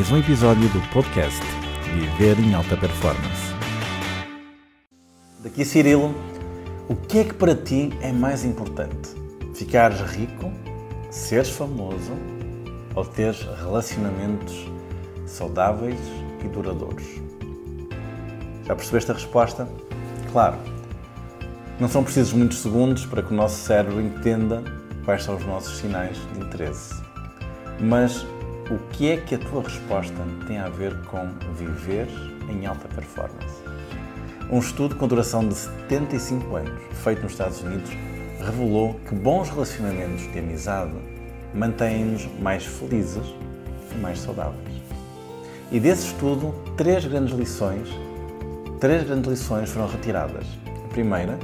mais um episódio do podcast Viver em Alta Performance. Daqui Cirilo, o que é que para ti é mais importante? Ficares rico, seres famoso ou teres relacionamentos saudáveis e duradouros? Já percebeste a resposta? Claro, não são precisos muitos segundos para que o nosso cérebro entenda quais são os nossos sinais de interesse. Mas o que é que a tua resposta tem a ver com viver em alta performance? Um estudo com duração de 75 anos, feito nos Estados Unidos, revelou que bons relacionamentos de amizade mantêm-nos mais felizes e mais saudáveis. E desse estudo, três grandes lições, três grandes lições foram retiradas. A primeira,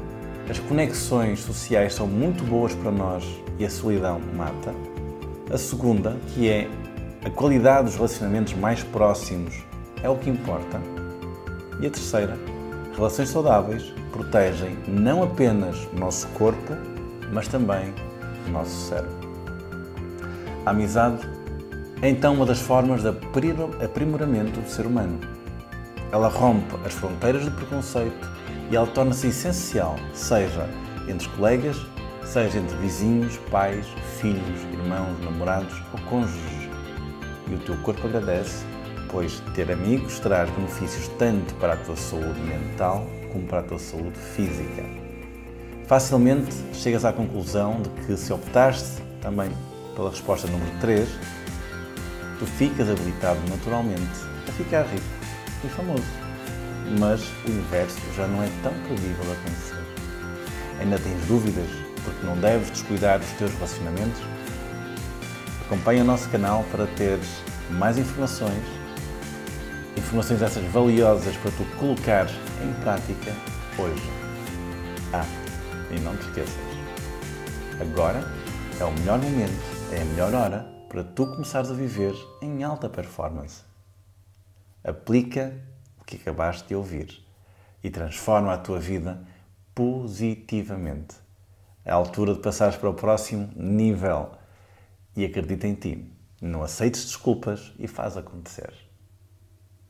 as conexões sociais são muito boas para nós e a solidão mata. A segunda, que é a qualidade dos relacionamentos mais próximos é o que importa. E a terceira, relações saudáveis protegem não apenas o nosso corpo, mas também o nosso cérebro. A amizade é então uma das formas de aprimoramento do ser humano. Ela rompe as fronteiras do preconceito e ela torna-se essencial, seja entre colegas, seja entre vizinhos, pais, filhos, irmãos, namorados ou cônjuges. E o teu corpo agradece, pois ter amigos traz benefícios tanto para a tua saúde mental como para a tua saúde física. Facilmente chegas à conclusão de que se optaste também pela resposta número 3, tu ficas habilitado naturalmente a ficar rico e famoso mas o inverso já não é tão credível acontecer. Ainda tens dúvidas porque não deves descuidar dos teus relacionamentos? Acompanha o nosso canal para teres mais informações, informações essas valiosas para tu colocares em prática hoje. Ah, e não te esqueças, agora é o melhor momento, é a melhor hora para tu começares a viver em alta performance. Aplica que acabaste de ouvir e transforma a tua vida positivamente. É a altura de passares para o próximo nível e acredita em ti. Não aceites desculpas e faz acontecer.